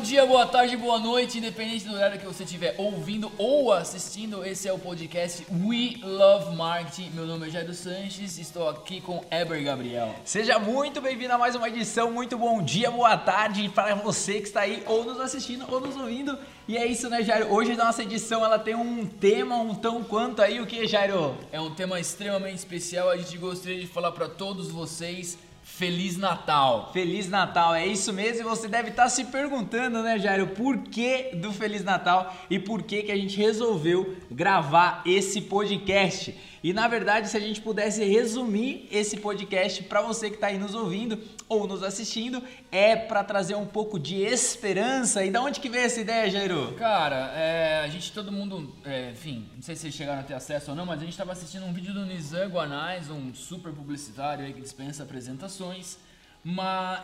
dia, boa tarde, boa noite, independente do horário que você estiver ouvindo ou assistindo, esse é o podcast We Love Marketing. Meu nome é Jairo Sanches, estou aqui com Eber Gabriel. Seja muito bem-vindo a mais uma edição. Muito bom dia, boa tarde para você que está aí ou nos assistindo ou nos ouvindo. E é isso, né, Jairo? Hoje a nossa edição ela tem um tema um tão quanto aí o que, Jairo? É um tema extremamente especial. A gente gostaria de falar para todos vocês Feliz Natal! Feliz Natal, é isso mesmo. E você deve estar se perguntando, né, Jairo, por que do Feliz Natal e por que, que a gente resolveu gravar esse podcast. E na verdade, se a gente pudesse resumir esse podcast para você que está aí nos ouvindo ou nos assistindo, é para trazer um pouco de esperança. E da onde que veio essa ideia, Jairo? Cara, é, a gente, todo mundo, é, enfim, não sei se vocês chegaram a ter acesso ou não, mas a gente estava assistindo um vídeo do Nizam Guanais, um super publicitário aí que dispensa apresentações.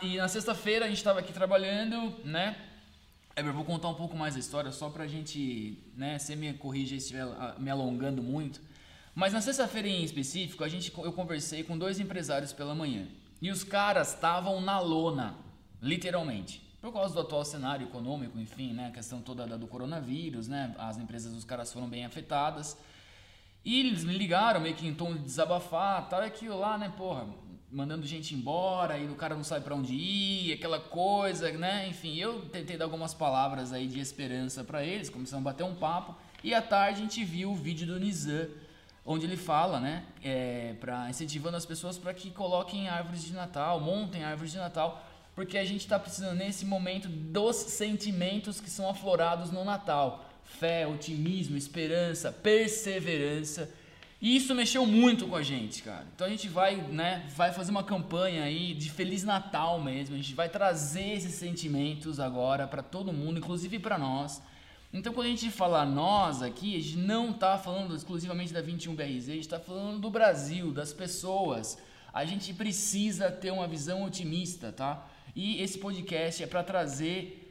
E na sexta-feira a gente estava aqui trabalhando, né? Eber, vou contar um pouco mais a história só pra gente, né, você me corrija se estiver ah, me alongando muito. Mas na sexta-feira em específico, a gente, eu conversei com dois empresários pela manhã. E os caras estavam na lona, literalmente. Por causa do atual cenário econômico, enfim, né? A questão toda do coronavírus, né? As empresas dos caras foram bem afetadas. E eles me ligaram meio que em tom de desabafar, tal, e aquilo lá, né, porra, mandando gente embora, e o cara não sabe para onde ir, aquela coisa, né? Enfim, eu tentei dar algumas palavras aí de esperança para eles, começamos a bater um papo, e à tarde a gente viu o vídeo do Nizam onde ele fala, né, é, para incentivando as pessoas para que coloquem árvores de Natal, montem árvores de Natal, porque a gente está precisando nesse momento dos sentimentos que são aflorados no Natal: fé, otimismo, esperança, perseverança. E isso mexeu muito com a gente, cara. Então a gente vai, né, vai fazer uma campanha aí de Feliz Natal mesmo. A gente vai trazer esses sentimentos agora para todo mundo, inclusive para nós. Então, quando a gente fala nós aqui, a gente não está falando exclusivamente da 21BRZ, a gente está falando do Brasil, das pessoas. A gente precisa ter uma visão otimista, tá? E esse podcast é para trazer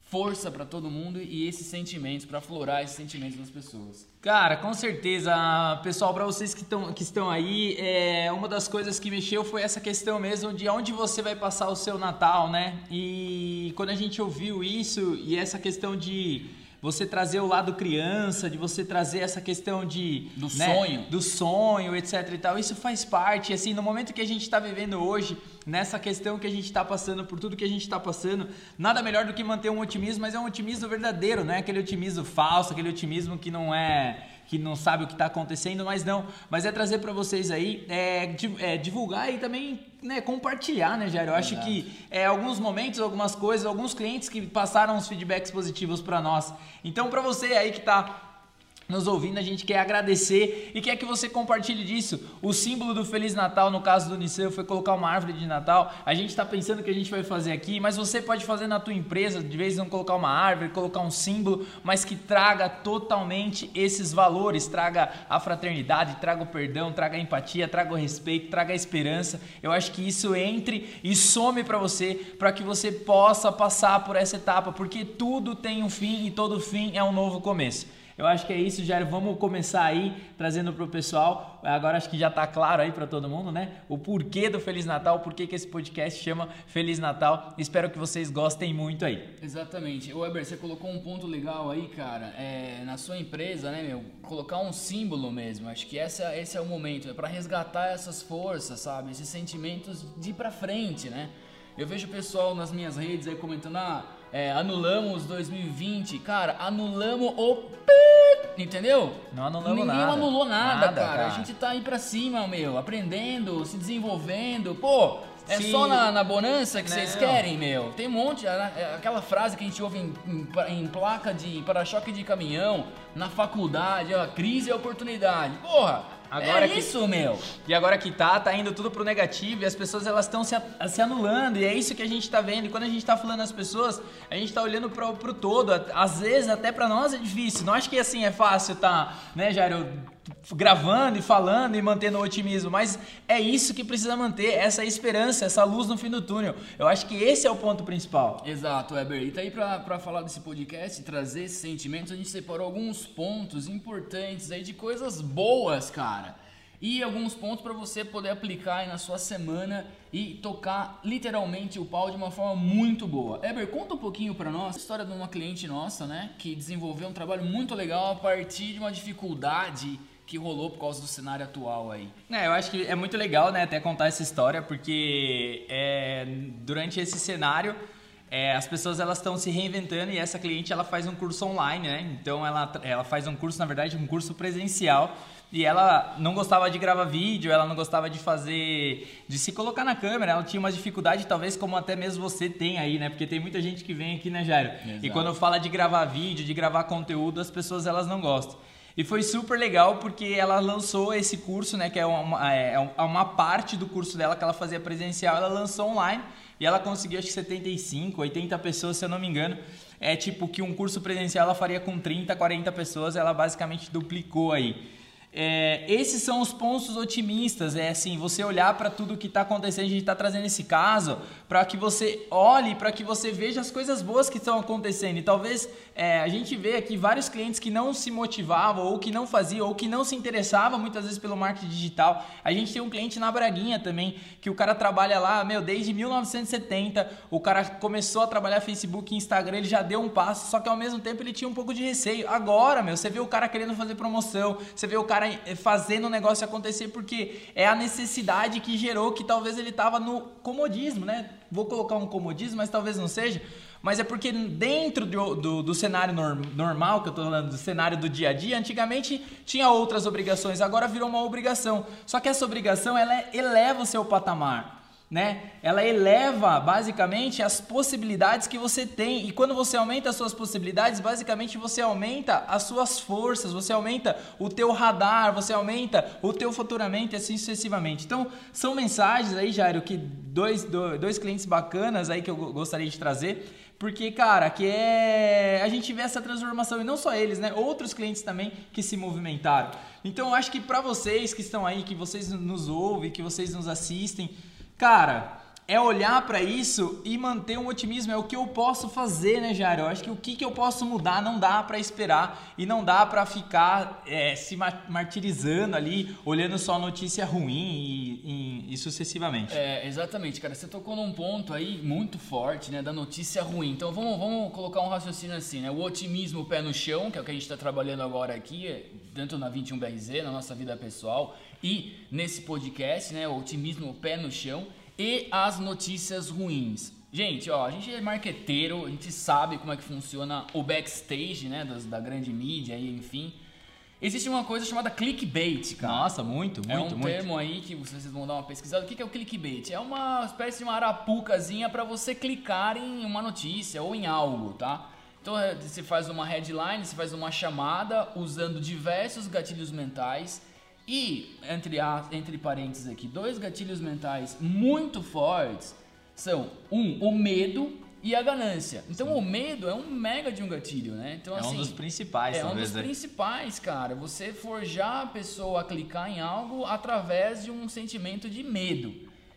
força para todo mundo e esses sentimentos, para aflorar esses sentimentos das pessoas. Cara, com certeza, pessoal, para vocês que, tão, que estão aí, é, uma das coisas que mexeu foi essa questão mesmo de onde você vai passar o seu Natal, né? E quando a gente ouviu isso e essa questão de você trazer o lado criança, de você trazer essa questão de do né, sonho, do sonho, etc e tal. Isso faz parte, assim, no momento que a gente está vivendo hoje, nessa questão que a gente está passando, por tudo que a gente está passando, nada melhor do que manter um otimismo, mas é um otimismo verdadeiro, não é aquele otimismo falso, aquele otimismo que não é que não sabe o que está acontecendo, mas não. Mas é trazer para vocês aí, é, é, divulgar e também né, compartilhar, né, Jair? Eu acho Exato. que é, alguns momentos, algumas coisas, alguns clientes que passaram os feedbacks positivos para nós. Então, para você aí que está nos ouvindo, a gente quer agradecer e quer que você compartilhe disso. O símbolo do Feliz Natal, no caso do Nissan, foi colocar uma árvore de Natal. A gente está pensando o que a gente vai fazer aqui, mas você pode fazer na tua empresa, de vez em colocar uma árvore, colocar um símbolo, mas que traga totalmente esses valores, traga a fraternidade, traga o perdão, traga a empatia, traga o respeito, traga a esperança. Eu acho que isso entre e some para você, para que você possa passar por essa etapa, porque tudo tem um fim e todo fim é um novo começo. Eu acho que é isso, Jair. Vamos começar aí trazendo para o pessoal. Agora acho que já está claro aí para todo mundo, né? O porquê do Feliz Natal, porquê que esse podcast chama Feliz Natal. Espero que vocês gostem muito aí. Exatamente. Weber, você colocou um ponto legal aí, cara. É, na sua empresa, né, meu? Colocar um símbolo mesmo. Acho que esse é o momento. É para resgatar essas forças, sabe? Esses sentimentos de ir para frente, né? Eu vejo o pessoal nas minhas redes aí comentando, ah, é, anulamos 2020. Cara, anulamos o entendeu? Não anulamos Ninguém nada. anulou nada, nada cara. cara. A gente tá aí pra cima, meu, aprendendo, se desenvolvendo. Pô, é Sim. só na, na bonança que vocês querem, meu. Tem um monte, é aquela frase que a gente ouve em, em, em placa de para-choque de caminhão, na faculdade, ó, crise e oportunidade. Porra, Agora é que, isso, meu. E agora que tá, tá indo tudo pro negativo e as pessoas elas estão se, se anulando e é isso que a gente tá vendo. E quando a gente tá falando as pessoas, a gente tá olhando pro, pro todo. Às vezes até para nós é difícil. Não acho que assim é fácil tá, né, Jairo? Gravando e falando e mantendo o otimismo, mas é isso que precisa manter, essa esperança, essa luz no fim do túnel. Eu acho que esse é o ponto principal. Exato, Weber. E tá aí para falar desse podcast, trazer esses sentimentos, a gente separou alguns pontos importantes aí de coisas boas, cara. e alguns pontos para você poder aplicar aí na sua semana e tocar literalmente o pau de uma forma muito boa. Eber, conta um pouquinho para nós a história de uma cliente nossa, né, que desenvolveu um trabalho muito legal a partir de uma dificuldade que rolou por causa do cenário atual aí. É, eu acho que é muito legal, né, até contar essa história, porque é, durante esse cenário é, as pessoas elas estão se reinventando e essa cliente ela faz um curso online, né? Então ela, ela faz um curso, na verdade, um curso presencial e ela não gostava de gravar vídeo, ela não gostava de fazer, de se colocar na câmera, ela tinha uma dificuldade, talvez como até mesmo você tem aí, né? Porque tem muita gente que vem aqui, né, Jairo? Exato. E quando fala de gravar vídeo, de gravar conteúdo, as pessoas elas não gostam. E foi super legal porque ela lançou esse curso, né? Que é uma, é, é uma parte do curso dela que ela fazia presencial, ela lançou online e ela conseguiu acho que 75, 80 pessoas, se eu não me engano. É tipo que um curso presencial ela faria com 30, 40 pessoas, ela basicamente duplicou aí. É, esses são os pontos otimistas, é assim, você olhar para tudo que está acontecendo, a gente está trazendo esse caso para que você olhe, para que você veja as coisas boas que estão acontecendo. E talvez é, a gente vê aqui vários clientes que não se motivavam, ou que não faziam, ou que não se interessavam muitas vezes pelo marketing digital. A gente tem um cliente na Braguinha também, que o cara trabalha lá, meu, desde 1970, o cara começou a trabalhar Facebook e Instagram, ele já deu um passo, só que ao mesmo tempo ele tinha um pouco de receio. Agora, meu, você vê o cara querendo fazer promoção, você vê o cara cara fazendo o negócio acontecer porque é a necessidade que gerou que talvez ele estava no comodismo, né? Vou colocar um comodismo, mas talvez não seja. Mas é porque dentro do, do, do cenário norm, normal, que eu estou falando, do cenário do dia a dia, antigamente tinha outras obrigações, agora virou uma obrigação. Só que essa obrigação ela eleva o seu patamar né? Ela eleva basicamente as possibilidades que você tem. E quando você aumenta as suas possibilidades, basicamente você aumenta as suas forças, você aumenta o teu radar, você aumenta o teu faturamento e assim sucessivamente. Então, são mensagens aí, Jairo, que dois, dois, clientes bacanas aí que eu gostaria de trazer. Porque, cara, que é. A gente vê essa transformação, e não só eles, né? Outros clientes também que se movimentaram. Então, eu acho que para vocês que estão aí, que vocês nos ouvem, que vocês nos assistem, Cara, é olhar para isso e manter um otimismo. É o que eu posso fazer, né, Jairo? Eu acho que o que, que eu posso mudar não dá para esperar e não dá para ficar é, se martirizando ali, olhando só notícia ruim e, e, e, sucessivamente. É, exatamente, cara. Você tocou num ponto aí muito forte, né, da notícia ruim. Então vamos, vamos colocar um raciocínio assim, né? O otimismo pé no chão, que é o que a gente está trabalhando agora aqui, tanto na 21BRZ, na nossa vida pessoal e nesse podcast, né, o otimismo pé no chão e as notícias ruins. Gente, ó, a gente é marqueteiro, a gente sabe como é que funciona o backstage, né, das, da grande mídia e enfim. Existe uma coisa chamada clickbait, cara. Nossa, muito, muito, É um muito. termo aí que vocês vão dar uma pesquisada. O que é o clickbait? É uma espécie de uma arapucazinha para você clicar em uma notícia ou em algo, tá? Então é, você faz uma headline, você faz uma chamada usando diversos gatilhos mentais e, entre, a, entre parênteses aqui, dois gatilhos mentais muito fortes são, um, o medo e a ganância. Então Sim. o medo é um mega de um gatilho, né? Então, é assim, um dos principais, É um dos né? principais, cara. Você forjar a pessoa a clicar em algo através de um sentimento de medo.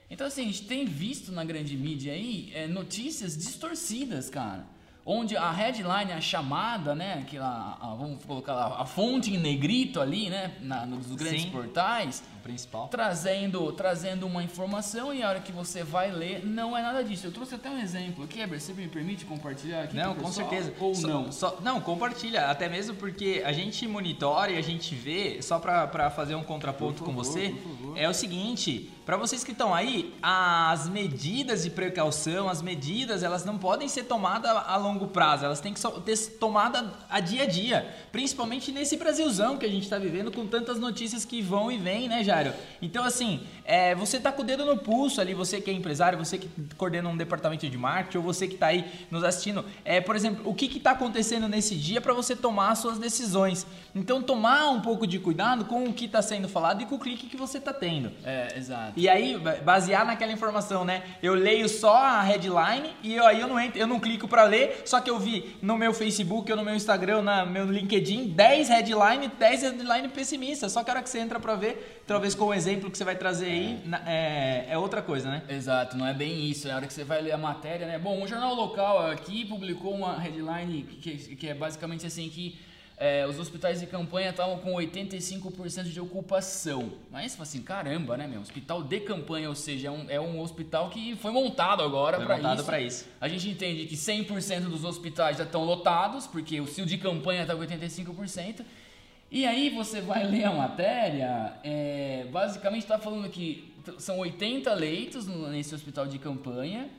Então, assim, a gente tem visto na grande mídia aí é, notícias distorcidas, cara onde a headline, a chamada, né, que a, a, vamos colocar lá, a fonte em negrito ali, né, na, nos grandes Sim, portais, o principal, trazendo, trazendo uma informação e a hora que você vai ler não é nada disso. Eu trouxe até um exemplo aqui, Eber, você me permite compartilhar aqui? Não, com certeza. Ou só, não? Só, não, compartilha, até mesmo porque a gente monitora e a gente vê, só para fazer um contraponto favor, com você, é o seguinte, para vocês que estão aí, as medidas de precaução, as medidas, elas não podem ser tomadas a longo prazo, elas têm que ser tomadas a dia a dia, principalmente nesse Brasilzão que a gente está vivendo com tantas notícias que vão e vêm, né, Jário? Então, assim, é, você tá com o dedo no pulso ali, você que é empresário, você que coordena um departamento de marketing, ou você que está aí nos assistindo, é, por exemplo, o que está acontecendo nesse dia para você tomar as suas decisões. Então, tomar um pouco de cuidado com o que está sendo falado e com o clique que você está tendo. É, exato. E aí, basear naquela informação, né? Eu leio só a headline e aí eu não entro, eu não clico para ler, só que eu vi no meu Facebook ou no meu Instagram, no meu LinkedIn, 10 headline, 10 headline pessimistas. Só que a hora que você entra para ver, talvez com o exemplo que você vai trazer aí, é, é outra coisa, né? Exato, não é bem isso. Na hora que você vai ler a matéria, né? Bom, um jornal local aqui publicou uma headline que, que é basicamente assim que é, os hospitais de campanha estavam com 85% de ocupação. Mas você fala assim, caramba, né, meu? Hospital de campanha, ou seja, é um, é um hospital que foi montado agora para isso. para isso. A gente entende que 100% dos hospitais já estão lotados, porque o CIO de campanha está com 85%. E aí você vai ler a matéria, é, basicamente está falando que são 80 leitos nesse hospital de campanha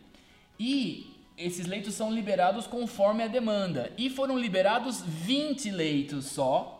e esses leitos são liberados conforme a demanda. E foram liberados 20 leitos só.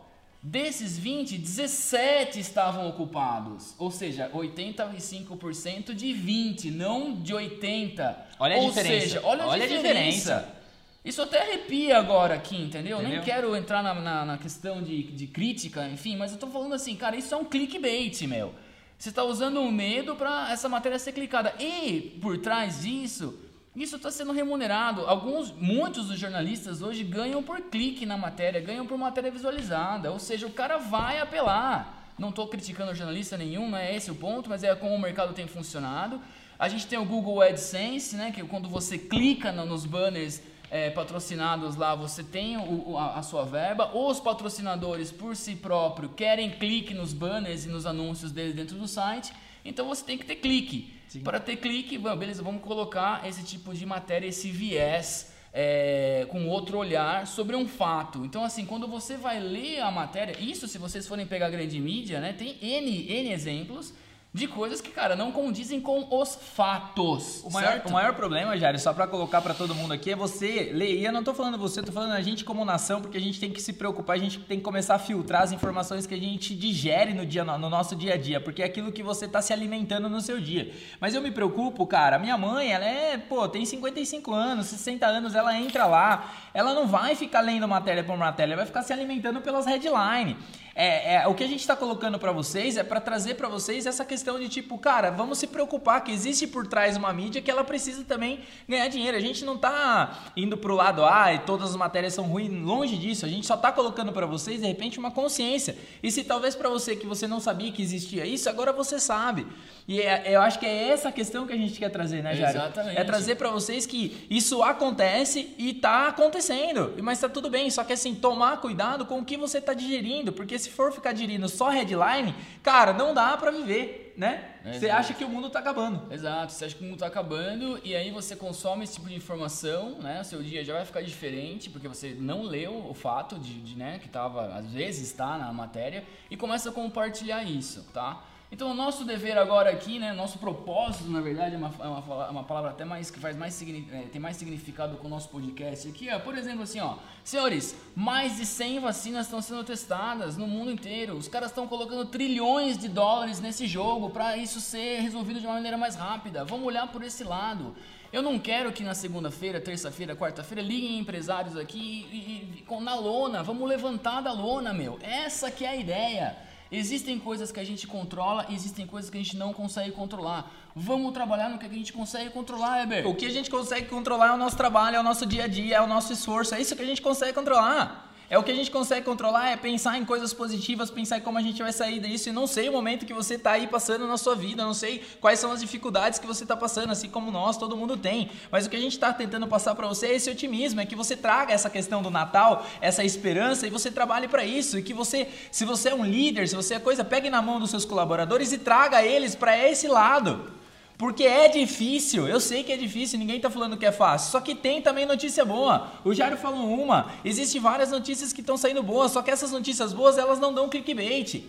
Desses 20, 17 estavam ocupados. Ou seja, 85% de 20, não de 80. Olha a Ou diferença. Seja, olha a olha diferença. A diferença. Isso até arrepia agora aqui, entendeu? entendeu? Nem quero entrar na, na, na questão de, de crítica, enfim, mas eu tô falando assim, cara, isso é um clickbait, meu. Você está usando o medo para essa matéria ser clicada. E por trás disso, isso está sendo remunerado. Alguns, muitos dos jornalistas hoje ganham por clique na matéria, ganham por matéria visualizada. Ou seja, o cara vai apelar. Não estou criticando jornalista nenhum, não é esse o ponto, mas é como o mercado tem funcionado. A gente tem o Google AdSense, né, que quando você clica nos banners é, patrocinados lá, você tem o, a, a, sua verba. Os patrocinadores, por si próprio, querem clique nos banners e nos anúncios deles dentro do site. Então você tem que ter clique. Sim. Para ter clique, beleza, vamos colocar esse tipo de matéria, esse viés. É, com outro olhar sobre um fato. Então, assim, quando você vai ler a matéria, isso se vocês forem pegar grande mídia, né, tem N, N exemplos de coisas que, cara, não condizem com os fatos. O maior, certo? o maior problema, Jário, só para colocar para todo mundo aqui, é você ler. E eu não tô falando você, tô falando a gente como nação, porque a gente tem que se preocupar, a gente tem que começar a filtrar as informações que a gente digere no, dia, no nosso dia a dia, porque é aquilo que você tá se alimentando no seu dia. Mas eu me preocupo, cara, minha mãe, ela é, pô, tem 55 anos, 60 anos, ela entra lá, ela não vai ficar lendo matéria por matéria, ela vai ficar se alimentando pelas headlines. É, é, o que a gente está colocando para vocês é para trazer para vocês essa questão de tipo, cara, vamos se preocupar que existe por trás uma mídia que ela precisa também ganhar dinheiro. A gente não está indo pro lado, ah, e todas as matérias são ruins, longe disso. A gente só está colocando para vocês de repente uma consciência. E se talvez para você que você não sabia que existia isso, agora você sabe. E é, eu acho que é essa questão que a gente quer trazer, né, Jário? Exatamente. É trazer para vocês que isso acontece e está acontecendo. Mas está tudo bem, só que assim, tomar cuidado com o que você está digerindo, porque se for ficar digerindo só headline, cara, não dá para viver, né? Você acha que o mundo tá acabando. Exato, você acha que o mundo tá acabando e aí você consome esse tipo de informação, né? O seu dia já vai ficar diferente porque você não leu o fato de, de né, que tava, às vezes está na matéria e começa a compartilhar isso, tá? Então, o nosso dever agora aqui, né, nosso propósito, na verdade, é uma, é uma, uma palavra até mais que faz mais é, tem mais significado com o nosso podcast aqui, é, por exemplo, assim, ó, senhores, mais de 100 vacinas estão sendo testadas no mundo inteiro. Os caras estão colocando trilhões de dólares nesse jogo para isso ser resolvido de uma maneira mais rápida. Vamos olhar por esse lado. Eu não quero que na segunda-feira, terça-feira, quarta-feira liguem empresários aqui e, e, e, na lona. Vamos levantar da lona, meu. Essa que é a ideia. Existem coisas que a gente controla, existem coisas que a gente não consegue controlar. Vamos trabalhar no que a gente consegue controlar, Eber. O que a gente consegue controlar é o nosso trabalho, é o nosso dia a dia, é o nosso esforço, é isso que a gente consegue controlar. É o que a gente consegue controlar, é pensar em coisas positivas, pensar em como a gente vai sair disso. E não sei o momento que você está aí passando na sua vida, não sei quais são as dificuldades que você está passando, assim como nós, todo mundo tem. Mas o que a gente está tentando passar para você é esse otimismo, é que você traga essa questão do Natal, essa esperança e você trabalhe para isso. E que você, se você é um líder, se você é coisa, pegue na mão dos seus colaboradores e traga eles para esse lado. Porque é difícil, eu sei que é difícil, ninguém está falando que é fácil. Só que tem também notícia boa. O Jairo falou uma, existem várias notícias que estão saindo boas, só que essas notícias boas elas não dão clickbait.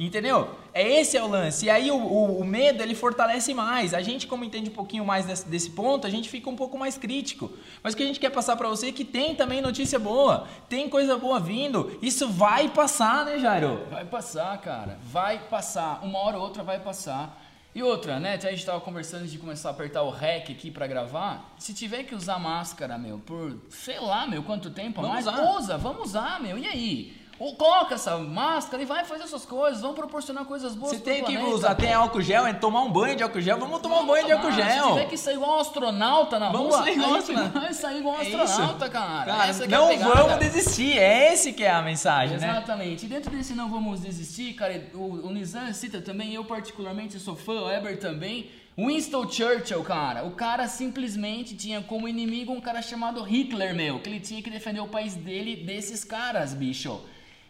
Entendeu? É esse é o lance. E aí o, o, o, medo ele fortalece mais. A gente, como entende um pouquinho mais desse, desse, ponto, a gente fica um pouco mais crítico. Mas o que a gente quer passar para você é que tem também notícia boa, tem coisa boa vindo. Isso vai passar, né, Jairo? Vai passar, cara. Vai passar. Uma hora ou outra vai passar. E outra, né? A gente tava conversando de começar a apertar o REC aqui para gravar. Se tiver que usar máscara, meu, por sei lá, meu, quanto tempo vamos mais, usar. usa, vamos usar, meu. E aí? Coloca essa máscara e vai fazer essas coisas, vamos proporcionar coisas boas Se tem que usar, tem álcool gel, é tomar um banho de álcool gel, vamos tomar vamos um banho tomar. de álcool gel. Se tiver que sair igual um astronauta na vamos rua, sair igual astronauta. vai sair igual um astronauta, é cara. cara Essa não é pegada, vamos cara. desistir, é esse que é a mensagem, Exatamente. né? Exatamente. E dentro desse não vamos desistir, cara, o, o Nizam cita também, eu particularmente sou fã, o Eber também, Winston Churchill, cara, o cara simplesmente tinha como inimigo um cara chamado Hitler, meu, que ele tinha que defender o país dele desses caras, bicho.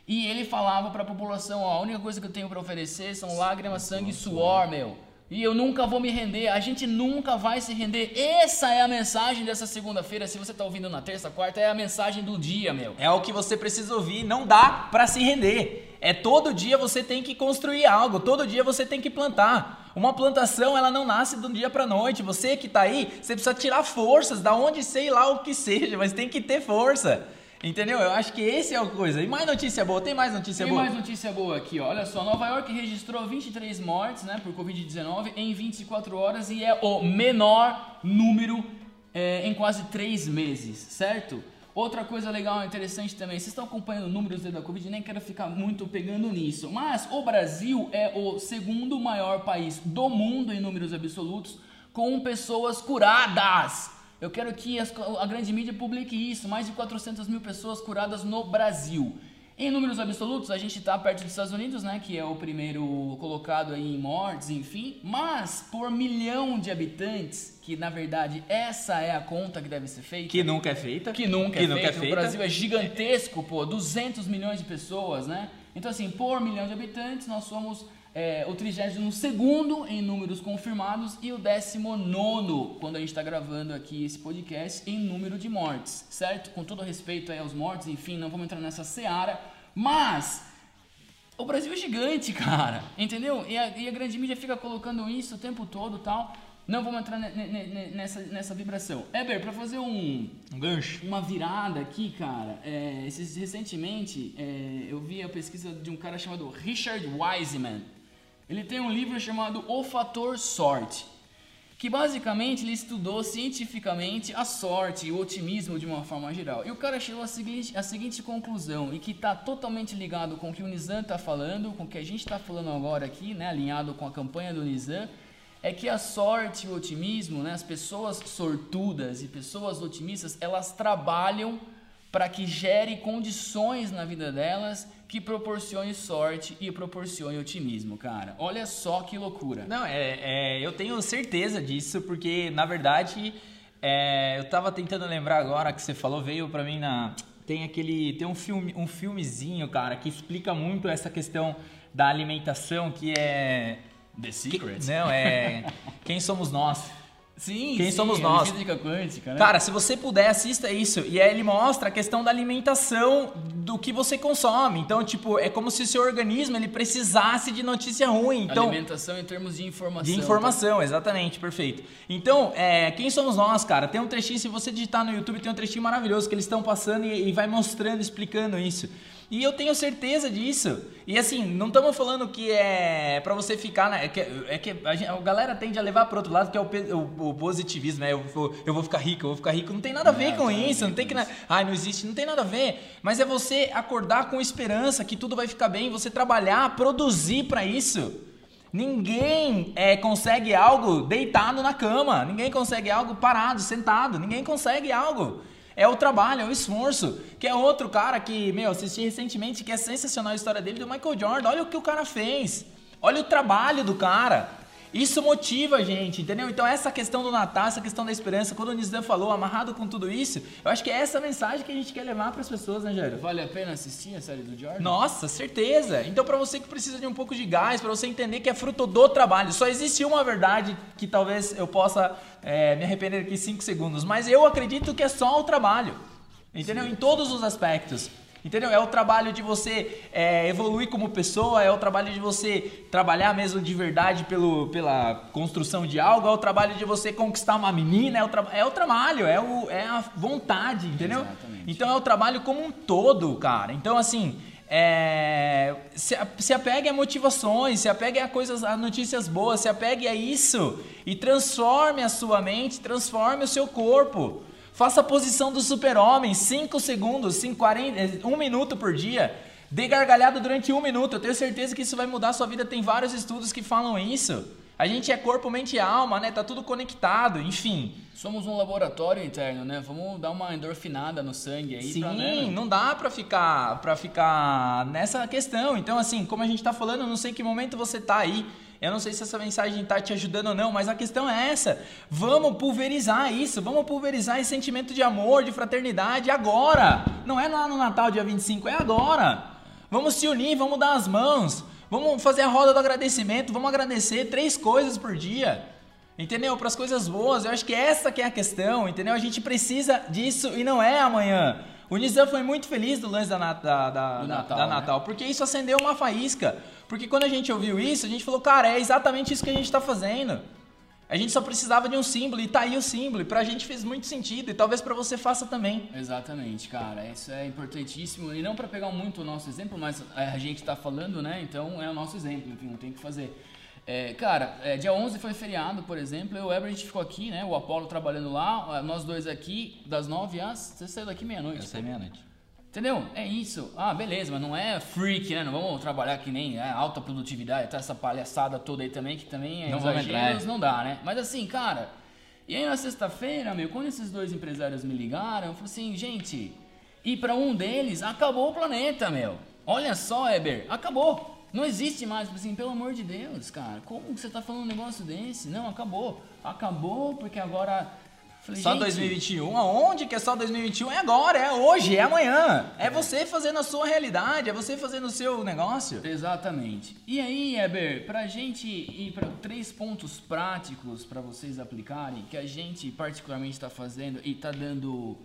E ele falava para a população, ó, a única coisa que eu tenho para oferecer são lágrimas, sangue e suor, meu. E eu nunca vou me render, a gente nunca vai se render. Essa é a mensagem dessa segunda-feira. Se você tá ouvindo na terça, quarta, é a mensagem do dia, meu. É o que você precisa ouvir, não dá para se render. É todo dia você tem que construir algo, todo dia você tem que plantar. Uma plantação, ela não nasce um dia para noite. Você que tá aí, você precisa tirar forças da onde sei lá o que seja, mas tem que ter força. Entendeu? Eu acho que esse é a coisa. E mais notícia boa, tem mais notícia tem boa? Tem mais notícia boa aqui, ó. Olha só, Nova York registrou 23 mortes, né, por Covid-19 em 24 horas e é o menor número é, em quase 3 meses, certo? Outra coisa legal, interessante também, vocês estão acompanhando números da Covid, nem quero ficar muito pegando nisso, mas o Brasil é o segundo maior país do mundo em números absolutos com pessoas curadas. Eu quero que a grande mídia publique isso. Mais de 400 mil pessoas curadas no Brasil. Em números absolutos, a gente está perto dos Estados Unidos, né? Que é o primeiro colocado aí em mortes, enfim. Mas por milhão de habitantes, que na verdade essa é a conta que deve ser feita. Que nunca é feita. Que nunca, que é, nunca feita. é feita. O Brasil é gigantesco, pô. 200 milhões de pessoas, né? Então assim, por milhão de habitantes, nós somos é, o 32 em números confirmados e o 19 quando a gente está gravando aqui esse podcast em número de mortes, certo? Com todo respeito aos mortos, enfim, não vamos entrar nessa seara, mas o Brasil é gigante, cara, entendeu? E a, e a grande mídia fica colocando isso o tempo todo tal. Não vamos entrar nessa, nessa vibração. Eber, para fazer um, um gancho, uma virada aqui, cara, é, esses, recentemente é, eu vi a pesquisa de um cara chamado Richard Wiseman. Ele tem um livro chamado O Fator Sorte, que basicamente ele estudou cientificamente a sorte e o otimismo de uma forma geral. E o cara chegou à seguinte, à seguinte conclusão, e que está totalmente ligado com o que o Nizam está falando, com o que a gente está falando agora aqui, né, alinhado com a campanha do Nizam, é que a sorte e o otimismo, né, as pessoas sortudas e pessoas otimistas, elas trabalham para que gere condições na vida delas que proporcione sorte e proporcione otimismo, cara. Olha só que loucura. Não, é, é eu tenho certeza disso, porque na verdade é, eu tava tentando lembrar agora que você falou, veio para mim na. Tem aquele. Tem um filme, um filmezinho, cara, que explica muito essa questão da alimentação, que é. The Secret? Que, não, é. Quem somos nós? Sim, Quem sim, somos nós? Física quântica, né? Cara, se você puder, assista isso. E aí ele mostra a questão da alimentação do que você consome. Então, tipo, é como se o seu organismo ele precisasse de notícia ruim. Então, alimentação em termos de informação. De informação, tá? exatamente, perfeito. Então, é, quem somos nós, cara? Tem um trechinho, se você digitar no YouTube, tem um trechinho maravilhoso que eles estão passando e, e vai mostrando, explicando isso. E eu tenho certeza disso. E assim, não estamos falando que é para você ficar. Né? É que, é que a, gente, a, galera tende a levar para outro lado, que é o, o, o, positivismo, né? Eu vou, eu vou ficar rico, eu vou ficar rico. Não tem nada a ver com isso. Não tem que. Ai, não existe. Não tem nada a ver. Mas é você acordar com esperança que tudo vai ficar bem, você trabalhar, produzir para isso. Ninguém é, consegue algo deitado na cama. Ninguém consegue algo parado, sentado. Ninguém consegue algo. É o trabalho, é o esforço. Que é outro cara que, meu, assisti recentemente, que é sensacional a história dele, do Michael Jordan. Olha o que o cara fez. Olha o trabalho do cara. Isso motiva a gente, entendeu? Então essa questão do Natal, essa questão da esperança, quando o Nizam falou, amarrado com tudo isso, eu acho que é essa mensagem que a gente quer levar para as pessoas, né, Jairo? Vale a pena assistir a série do Jordan? Nossa, certeza. Então para você que precisa de um pouco de gás, para você entender que é fruto do trabalho, só existe uma verdade que talvez eu possa é, me arrepender aqui cinco segundos, mas eu acredito que é só o trabalho, entendeu? Sim. Em todos os aspectos. Entendeu? É o trabalho de você é, evoluir como pessoa, é o trabalho de você trabalhar mesmo de verdade pelo, pela construção de algo, é o trabalho de você conquistar uma menina, é o, é o trabalho, é, o, é a vontade, entendeu? Exatamente. Então é o trabalho como um todo, cara. Então, assim, é, se, se apegue a motivações, se apegue a coisas, a notícias boas, se apegue a isso e transforme a sua mente, transforme o seu corpo. Faça a posição do super-homem, 5 segundos, 5, 40, 1 minuto por dia. Dê gargalhada durante um minuto. Eu tenho certeza que isso vai mudar a sua vida. Tem vários estudos que falam isso. A gente é corpo, mente e alma, né? Tá tudo conectado, enfim. Somos um laboratório interno, né? Vamos dar uma endorfinada no sangue aí. Sim, pra, né? não dá pra ficar, pra ficar nessa questão. Então, assim, como a gente tá falando, eu não sei que momento você tá aí. Eu não sei se essa mensagem tá te ajudando ou não, mas a questão é essa. Vamos pulverizar isso, vamos pulverizar esse sentimento de amor, de fraternidade agora. Não é lá no Natal, dia 25, é agora. Vamos se unir, vamos dar as mãos. Vamos fazer a roda do agradecimento, vamos agradecer três coisas por dia. Entendeu? Para as coisas boas, eu acho que essa que é a questão, entendeu? A gente precisa disso e não é amanhã. O Nizam foi muito feliz do lance da, da, da, da Natal, da né? Natal porque isso acendeu uma faísca. Porque quando a gente ouviu isso, a gente falou, cara, é exatamente isso que a gente está fazendo. A gente só precisava de um símbolo e tá aí o símbolo. E pra gente fez muito sentido e talvez para você faça também. Exatamente, cara. Isso é importantíssimo. E não para pegar muito o nosso exemplo, mas a gente tá falando, né? Então é o nosso exemplo, enfim, não tem o que fazer. É, cara, é, dia 11 foi feriado, por exemplo, eu e o Eber, a gente ficou aqui, né? O Apolo trabalhando lá, nós dois aqui, das 9 às... Você saiu daqui meia-noite. Eu saí meia-noite. Entendeu? É isso. Ah, beleza, mas não é freak, né? Não vamos trabalhar que nem é, alta produtividade, tá essa palhaçada toda aí também, que também é não exageros, não dá, né? Mas assim, cara... E aí na sexta-feira, meu, quando esses dois empresários me ligaram, eu falei assim, gente... E para um deles, acabou o planeta, meu. Olha só, Eber, acabou. Não existe mais, tipo assim, pelo amor de Deus, cara. Como você tá falando um negócio desse? Não, acabou. Acabou porque agora. Falei, só gente, 2021? Aonde que é só 2021? É agora, é hoje, é amanhã. É, é você fazendo a sua realidade, é você fazendo o seu negócio. Exatamente. E aí, Eber, pra gente ir para três pontos práticos para vocês aplicarem, que a gente particularmente está fazendo e tá dando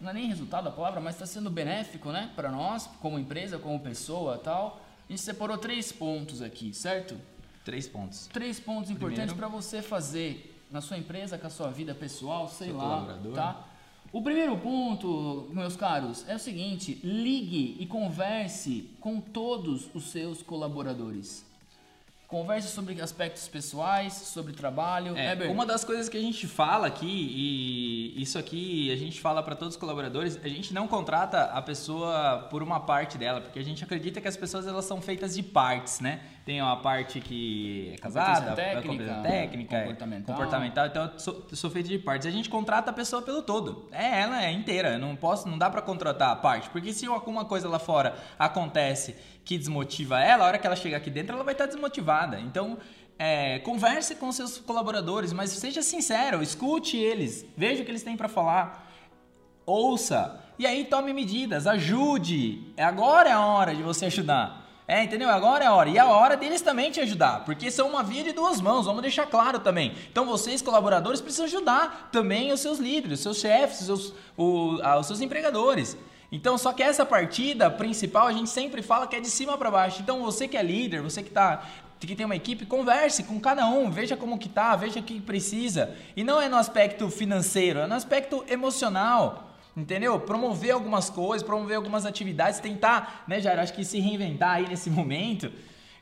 não é nem resultado a palavra, mas está sendo benéfico, né, para nós, como empresa, como pessoa, tal. A gente separou três pontos aqui, certo? Três pontos. Três pontos importantes para você fazer na sua empresa, com a sua vida pessoal, sei Seu lá, tá? O primeiro ponto, meus caros, é o seguinte: ligue e converse com todos os seus colaboradores. Converse sobre aspectos pessoais, sobre trabalho. É, uma das coisas que a gente fala aqui, e isso aqui a gente fala para todos os colaboradores, a gente não contrata a pessoa por uma parte dela, porque a gente acredita que as pessoas elas são feitas de partes, né? Tem uma parte que é casada, técnica, técnica comportamental. comportamental, então eu sou, eu sou feito de partes. A gente contrata a pessoa pelo todo. É ela é inteira, não posso, não dá para contratar a parte, porque se alguma coisa lá fora acontece que desmotiva ela, a hora que ela chegar aqui dentro, ela vai estar desmotivada. Então, é, converse com seus colaboradores, mas seja sincero, escute eles, veja o que eles têm para falar, ouça, e aí tome medidas, ajude. Agora é a hora de você ajudar. É, entendeu? Agora é a hora. E é a hora deles também te ajudar, porque são uma via de duas mãos, vamos deixar claro também. Então vocês, colaboradores, precisam ajudar também os seus líderes, os seus chefes, os seus, os seus empregadores. Então, só que essa partida principal a gente sempre fala que é de cima para baixo. Então, você que é líder, você que tá que tem uma equipe, converse com cada um, veja como que tá, veja o que precisa. E não é no aspecto financeiro, é no aspecto emocional. Entendeu? Promover algumas coisas, promover algumas atividades, tentar, né, Jair, acho que se reinventar aí nesse momento.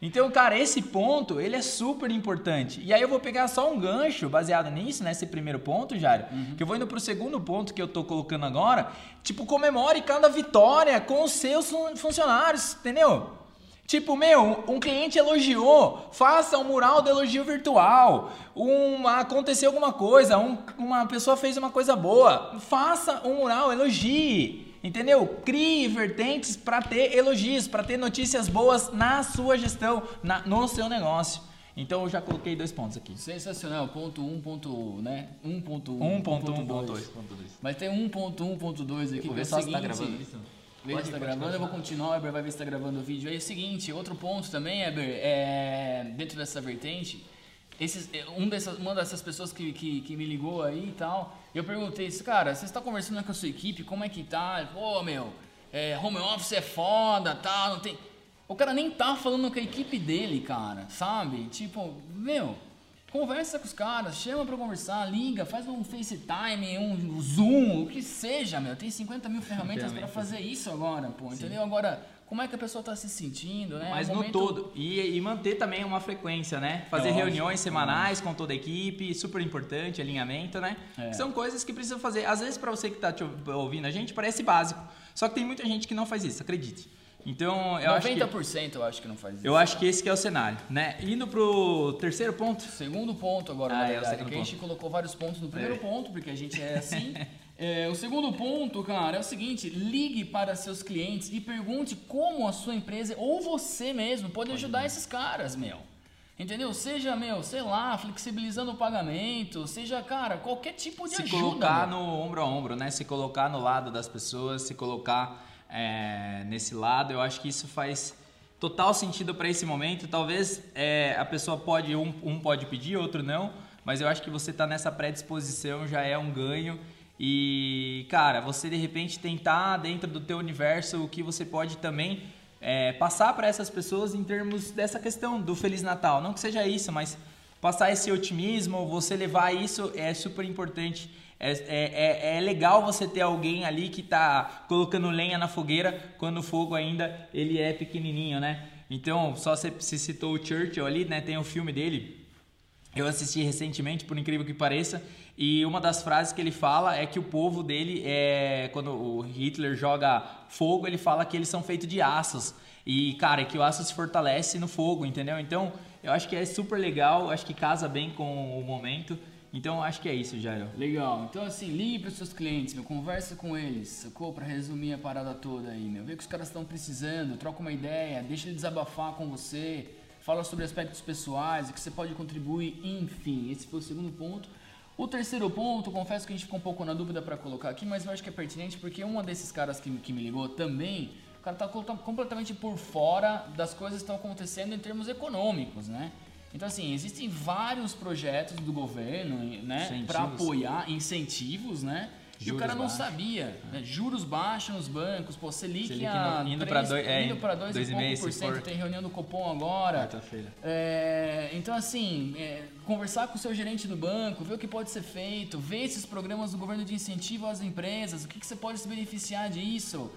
Então, cara, esse ponto, ele é super importante. E aí eu vou pegar só um gancho baseado nisso, nesse primeiro ponto, Jário, uhum. que eu vou indo pro segundo ponto que eu tô colocando agora. Tipo, comemore cada vitória com os seus funcionários, entendeu? Tipo, meu, um cliente elogiou, faça um mural de elogio virtual. Um, aconteceu alguma coisa, um, uma pessoa fez uma coisa boa, faça um mural, elogie. Entendeu? Crie vertentes para ter elogios, para ter notícias boas na sua gestão, na, no seu negócio. Então eu já coloquei dois pontos aqui. Sensacional, ponto 1, um, ponto, né? 1.1, 1.1.2. Mas tem 1.1.2 aqui. Vou ver se está gravando isso. Se está gravando, eu vou continuar, o Eber vai ver se está gravando o vídeo. Aí é o seguinte, outro ponto também, Eber, é, dentro dessa vertente, esses, é, um dessas, uma dessas pessoas que, que, que, me ligou aí e tal, eu perguntei, cara, você está conversando com a sua equipe, como é que tá? Pô, meu, é, home office é foda, tal, não tem... O cara nem tá falando com a equipe dele, cara, sabe? Tipo, meu, conversa com os caras, chama pra conversar, liga, faz um FaceTime, um Zoom, o que seja, meu. Tem 50 mil ferramentas para fazer isso agora, pô, Sim. entendeu? Agora como é que a pessoa está se sentindo, né? Mas momento... no todo. E, e, manter também uma frequência, né? Fazer é reuniões semanais com toda a equipe, super importante, alinhamento, né? É. São coisas que precisa fazer. Às vezes, para você que está ouvindo a gente, parece básico. Só que tem muita gente que não faz isso, acredite. Então, eu 90% acho que, eu acho que não faz isso. Eu acho que esse que é o cenário, né? Indo pro terceiro ponto. Segundo ponto agora, ah, na verdade, é que a gente colocou vários pontos no primeiro é. ponto, porque a gente é assim. É, o segundo ponto, cara, é o seguinte: ligue para seus clientes e pergunte como a sua empresa ou você mesmo pode, pode ajudar esses caras, meu. Entendeu? Seja, meu, sei lá, flexibilizando o pagamento, seja, cara, qualquer tipo de se ajuda. colocar meu. no ombro a ombro, né? Se colocar no lado das pessoas, se colocar é, nesse lado, eu acho que isso faz total sentido para esse momento. Talvez é, a pessoa pode, um, um pode pedir, outro não, mas eu acho que você tá nessa predisposição já é um ganho. E, cara, você de repente tentar dentro do teu universo o que você pode também é, passar para essas pessoas em termos dessa questão do Feliz Natal. Não que seja isso, mas passar esse otimismo, você levar isso é super importante. É, é, é, é legal você ter alguém ali que está colocando lenha na fogueira quando o fogo ainda ele é pequenininho, né? Então, só você citou o Churchill ali, né? Tem o um filme dele. Eu assisti recentemente, por incrível que pareça, e uma das frases que ele fala é que o povo dele é quando o Hitler joga fogo, ele fala que eles são feitos de aços. E cara, que o aço se fortalece no fogo, entendeu? Então, eu acho que é super legal, acho que casa bem com o momento. Então, acho que é isso, Jairo. Legal. Então, assim, ligue para os seus clientes, meu, conversa com eles, sacou? Para resumir a parada toda aí, meu. Vê o que os caras estão precisando, troca uma ideia, deixa ele desabafar com você, fala sobre aspectos pessoais, o que você pode contribuir, enfim. Esse foi o segundo ponto. O terceiro ponto, confesso que a gente ficou um pouco na dúvida para colocar aqui, mas eu acho que é pertinente porque um desses caras que, que me ligou também, o cara tá completamente por fora das coisas que estão acontecendo em termos econômicos, né? Então, assim, existem vários projetos do governo, né, para apoiar incentivos, né? Juros e o cara não sabia. Né? Juros baixos nos bancos, pô, Selic, Selic a indo para dois, é, indo para dois, dois e por cento, tem reunião do Copom agora. Quarta-feira. É, então, assim, é, conversar com o seu gerente do banco, ver o que pode ser feito, ver esses programas do governo de incentivo às empresas, o que, que você pode se beneficiar disso.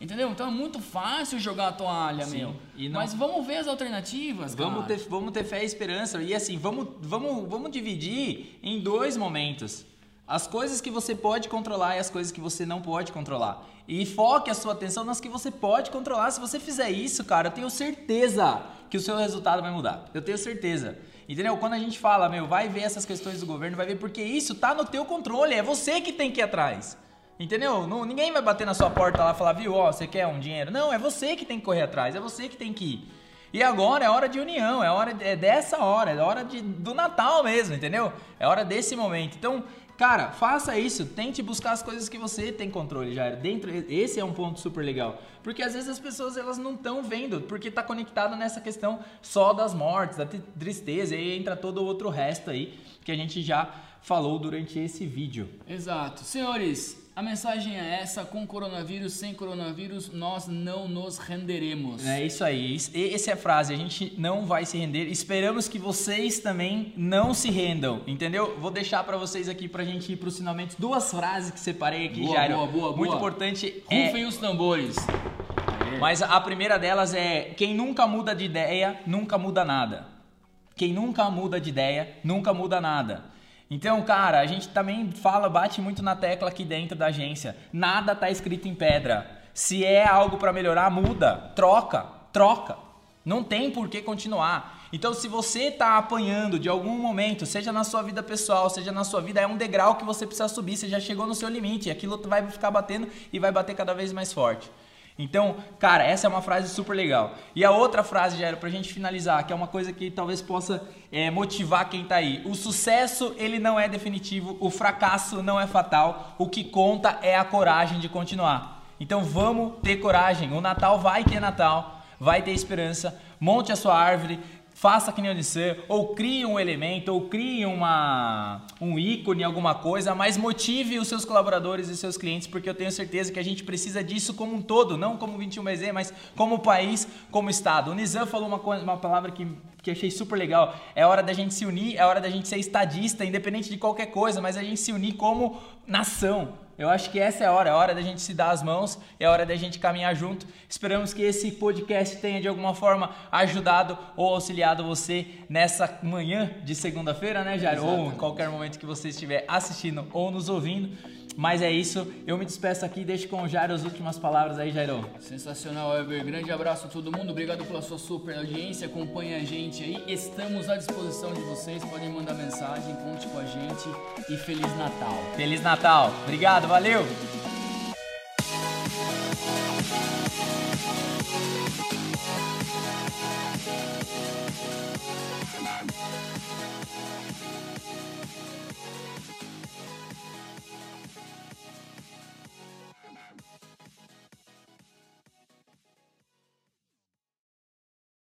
Entendeu? Então é muito fácil jogar a toalha, Sim, meu. Não... Mas vamos ver as alternativas, vamos cara. Ter, vamos ter fé e esperança. E assim, vamos, vamos, vamos dividir em dois momentos. As coisas que você pode controlar e as coisas que você não pode controlar. E foque a sua atenção nas que você pode controlar. Se você fizer isso, cara, eu tenho certeza que o seu resultado vai mudar. Eu tenho certeza. Entendeu? Quando a gente fala, meu, vai ver essas questões do governo, vai ver porque isso tá no teu controle, é você que tem que ir atrás. Entendeu? Não, ninguém vai bater na sua porta lá e falar, viu, ó, você quer um dinheiro? Não, é você que tem que correr atrás, é você que tem que ir. E agora é hora de união, é hora é dessa hora, é hora de, do Natal mesmo, entendeu? É hora desse momento. Então, Cara, faça isso, tente buscar as coisas que você tem controle já. Dentro, esse é um ponto super legal, porque às vezes as pessoas elas não estão vendo, porque está conectado nessa questão só das mortes, da tristeza, e aí entra todo o outro resto aí que a gente já falou durante esse vídeo. Exato. Senhores, a mensagem é essa: com coronavírus, sem coronavírus, nós não nos renderemos. É isso aí. Essa é a frase. A gente não vai se render. Esperamos que vocês também não se rendam. Entendeu? Vou deixar para vocês aqui pra gente ir pros finalmente duas frases que separei aqui, boa, Jairo. Boa, boa, boa. Muito importante. Rufem é... os tambores. Mas a primeira delas é: quem nunca muda de ideia, nunca muda nada. Quem nunca muda de ideia, nunca muda nada. Então, cara, a gente também fala, bate muito na tecla aqui dentro da agência. Nada tá escrito em pedra. Se é algo para melhorar, muda, troca, troca. Não tem por que continuar. Então, se você está apanhando de algum momento, seja na sua vida pessoal, seja na sua vida, é um degrau que você precisa subir. Você já chegou no seu limite. Aquilo vai ficar batendo e vai bater cada vez mais forte. Então, cara, essa é uma frase super legal. E a outra frase, era pra gente finalizar, que é uma coisa que talvez possa é, motivar quem tá aí. O sucesso, ele não é definitivo, o fracasso não é fatal, o que conta é a coragem de continuar. Então vamos ter coragem. O Natal vai ter Natal, vai ter esperança. Monte a sua árvore, faça que nem o Nissan, ou crie um elemento, ou crie uma, um ícone, alguma coisa, mas motive os seus colaboradores e seus clientes, porque eu tenho certeza que a gente precisa disso como um todo, não como 21BZ, mas como país, como Estado. O Nizam falou uma, coisa, uma palavra que, que achei super legal, é hora da gente se unir, é hora da gente ser estadista, independente de qualquer coisa, mas a gente se unir como nação, eu acho que essa é a hora, é a hora da gente se dar as mãos, é a hora da gente caminhar junto. Esperamos que esse podcast tenha de alguma forma ajudado ou auxiliado você nessa manhã de segunda-feira, né, Jairo? Ou em qualquer momento que você estiver assistindo ou nos ouvindo. Mas é isso, eu me despeço aqui, deixo com o Jairo as últimas palavras aí, Jairo. Sensacional, Ever. Grande abraço a todo mundo, obrigado pela sua super audiência, acompanha a gente aí. Estamos à disposição de vocês, podem mandar mensagem, conte com a gente e Feliz Natal. Feliz Natal, obrigado, valeu!